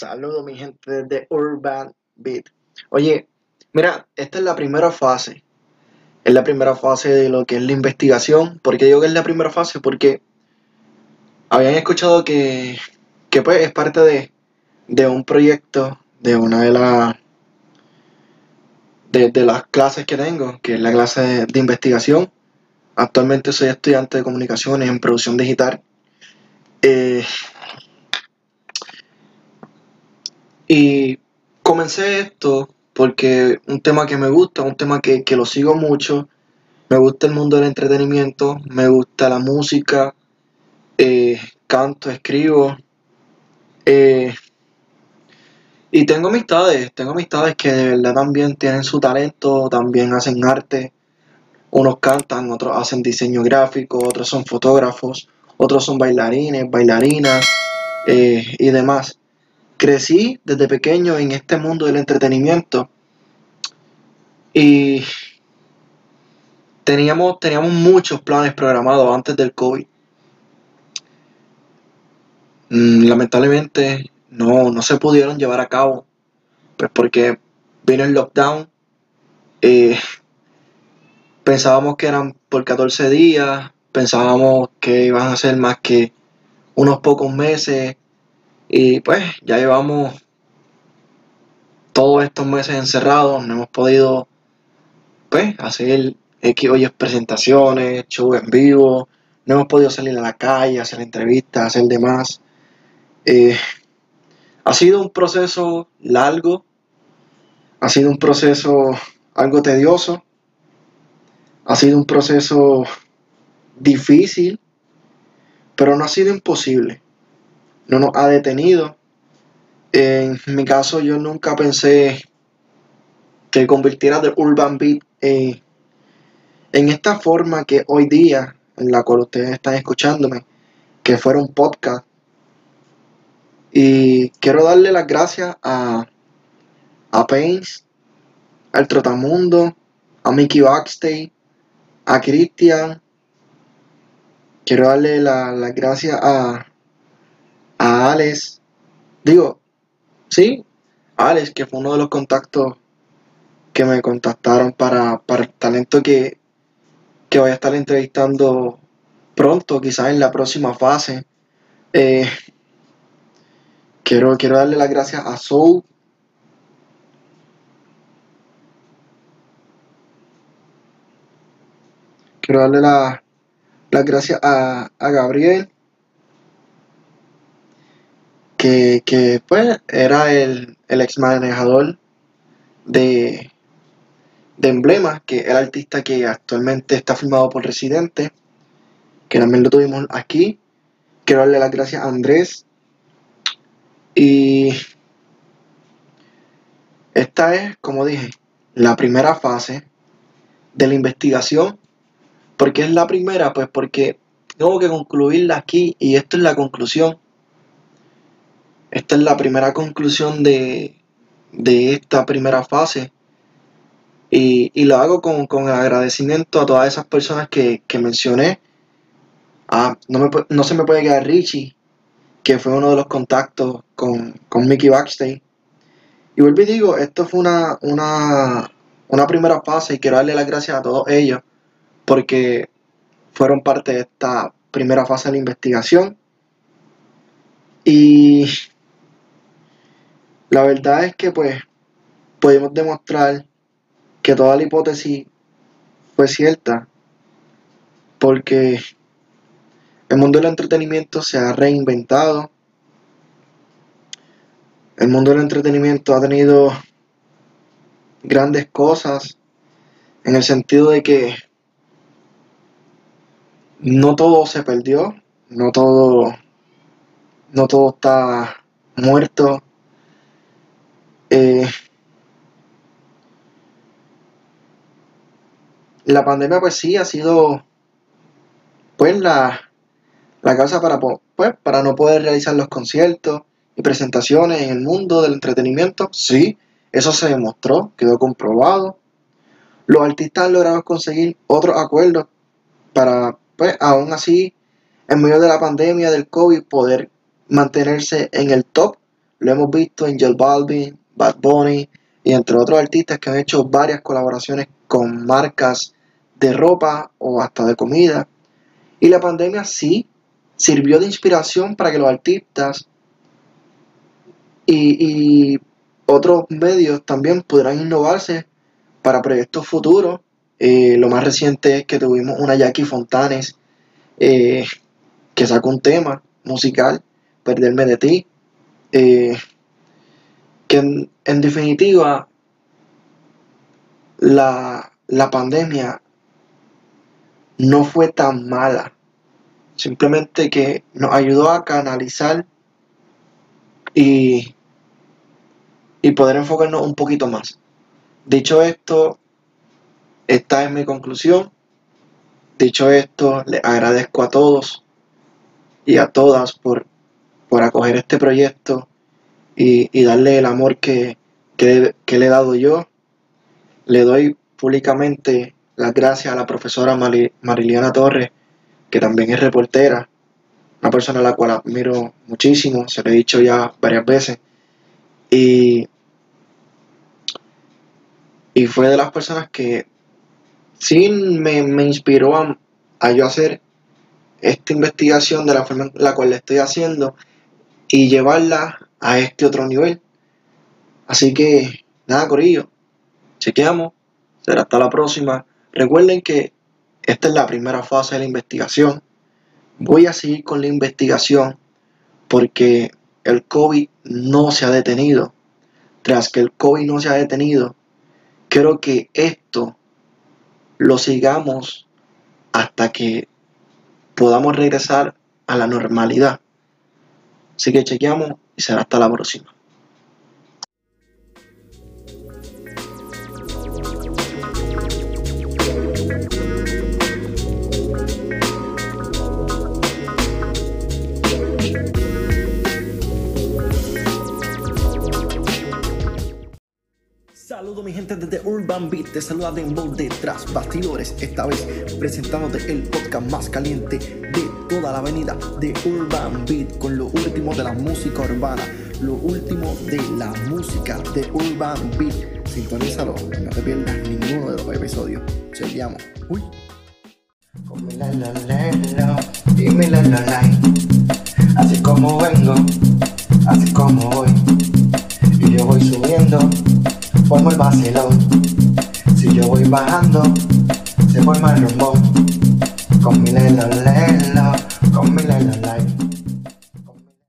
Saludos mi gente de Urban Beat. Oye, mira, esta es la primera fase. Es la primera fase de lo que es la investigación. ¿Por qué digo que es la primera fase? Porque habían escuchado que, que pues es parte de, de un proyecto de una de las de, de, las clases que tengo, que es la clase de, de investigación. Actualmente soy estudiante de comunicaciones en producción digital. Eh, Y comencé esto porque un tema que me gusta, un tema que, que, lo sigo mucho, me gusta el mundo del entretenimiento, me gusta la música, eh, canto, escribo. Eh, y tengo amistades, tengo amistades que de verdad también tienen su talento, también hacen arte. Unos cantan, otros hacen diseño gráfico, otros son fotógrafos, otros son bailarines, bailarinas eh, y demás crecí desde pequeño en este mundo del entretenimiento y teníamos, teníamos muchos planes programados antes del COVID. Mm, lamentablemente no, no se pudieron llevar a cabo, pues porque vino el lockdown. Eh, pensábamos que eran por 14 días, pensábamos que iban a ser más que unos pocos meses y pues ya llevamos todos estos meses encerrados, no hemos podido pues hacer X o presentaciones, show en vivo, no hemos podido salir a la calle, hacer entrevistas, hacer demás. Eh, ha sido un proceso largo, ha sido un proceso algo tedioso, ha sido un proceso difícil, pero no ha sido imposible no nos ha detenido. En mi caso, yo nunca pensé que convirtiera de Urban Beat en, esta forma que hoy día, en la cual ustedes están escuchándome, que fuera un podcast. Y quiero darle las gracias a, a Pains, al Trotamundo, a Mickey Backstage, a Christian. Quiero darle las gracias a, a Alex, digo, sí, Alex, que fue uno de los contactos que me contactaron para, el talento que, que voy a estar entrevistando pronto, quizás en la próxima fase. Eh, quiero, quiero darle las gracias a Soul. Quiero darle las gracias a, a Gabriel que, pues era el, el ex manejador de, de que el artista que actualmente está firmado por Residente, que también lo tuvimos aquí. Quiero darle las gracias a Andrés. Y esta es, como dije, la primera fase de la investigación. porque es la primera? Pues porque tengo que concluirla aquí y esto es la conclusión esta es la primera conclusión de, esta primera fase. Y, lo hago con, agradecimiento a todas esas personas que, mencioné. Ah, no, se me puede quedar Richie, que fue uno de los contactos con, Mickey Backstage. Y vuelvo y digo, esto fue una, una, una primera fase y quiero darle las gracias a todos ellos porque fueron parte de esta primera fase de la investigación. Y la verdad es que pues pudimos demostrar que toda la hipótesis fue cierta porque el mundo del entretenimiento se ha reinventado. El mundo del entretenimiento ha tenido grandes cosas en el sentido de que no todo se perdió, no todo no todo está muerto, eh, la pandemia pues sí ha sido pues la, la causa para, pues, para no poder realizar los conciertos y presentaciones en el mundo del entretenimiento. Sí, eso se demostró, quedó comprobado. Los artistas lograron conseguir otros acuerdos para, pues, aún así, en medio de la pandemia del COVID, poder mantenerse en el top lo hemos visto en J Balvin, Bad Bunny y entre otros artistas que han hecho varias colaboraciones con marcas de ropa o hasta de comida. Y la pandemia sí sirvió de inspiración para que los artistas y, otros medios también pudieran innovarse para proyectos futuros. Eh, lo más reciente es que tuvimos una Jackie Fontanes eh, que sacó un tema musical, Perderme de ti, eh, que en, definitiva la, la pandemia no fue tan mala. Simplemente que nos ayudó a canalizar y, y poder enfocarnos un poquito más. Dicho esto, esta es mi conclusión. Dicho esto, les agradezco a todos y a todas por, por acoger este proyecto y, darle el amor que, que, le he dado yo. Le doy públicamente las gracias a la profesora Mariliana Torres, que también es reportera, una persona a la cual admiro muchísimo, se lo he dicho ya varias veces. Y, y fue de las personas que sí me, inspiró a, a, yo hacer esta investigación de la forma en la cual la estoy haciendo y llevarla a este otro nivel. Así que, nada, Corillo, chequeamos, será hasta la próxima. Recuerden que esta es la primera fase de la investigación voy a seguir con la investigación porque el COVID no se ha detenido. Tras que el COVID no se ha detenido, creo que esto lo sigamos hasta que podamos regresar a la normalidad. Así que chequeamos y será hasta la próxima. Saludos mi gente desde Urban Beat, te saluda Dembow detrás bastidores, esta vez presentándote el podcast más caliente de toda la avenida de Urban Beat con lo último de la música urbana, lo último de la música de Urban Beat. Sintonízalo, no te pierdas ninguno de los episodios. Chequeamos. Uy. Así como vengo, así como voy, y yo voy subiendo formo el vacilón. Si yo voy bajando, se forma el rumbo. Con mi lelo lelo, con mi lelo.